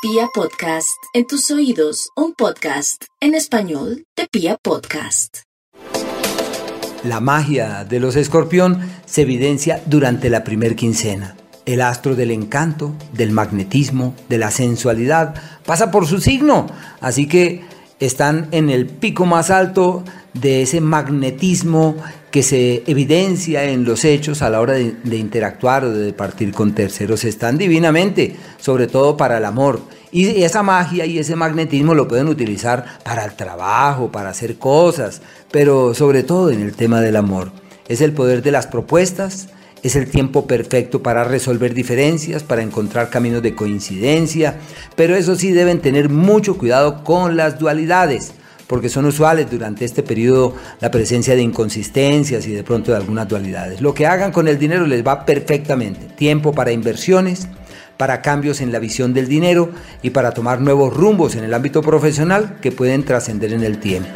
Pia Podcast, en tus oídos, un podcast en español de Pia Podcast. La magia de los escorpión se evidencia durante la primer quincena. El astro del encanto, del magnetismo, de la sensualidad pasa por su signo, así que están en el pico más alto de ese magnetismo que se evidencia en los hechos a la hora de, interactuar o de partir con terceros. Están divinamente, sobre todo para el amor. Y esa magia y ese magnetismo lo pueden utilizar para el trabajo, para hacer cosas, pero sobre todo en el tema del amor. Es el poder de las propuestas, es el tiempo perfecto para resolver diferencias, para encontrar caminos de coincidencia, pero eso sí deben tener mucho cuidado con las dualidades, porque son usuales durante este periodo la presencia de inconsistencias y de pronto de algunas dualidades. Lo que hagan con el dinero les va perfectamente. Tiempo para inversiones, para cambios en la visión del dinero y para tomar nuevos rumbos en el ámbito profesional que pueden trascender en el tiempo.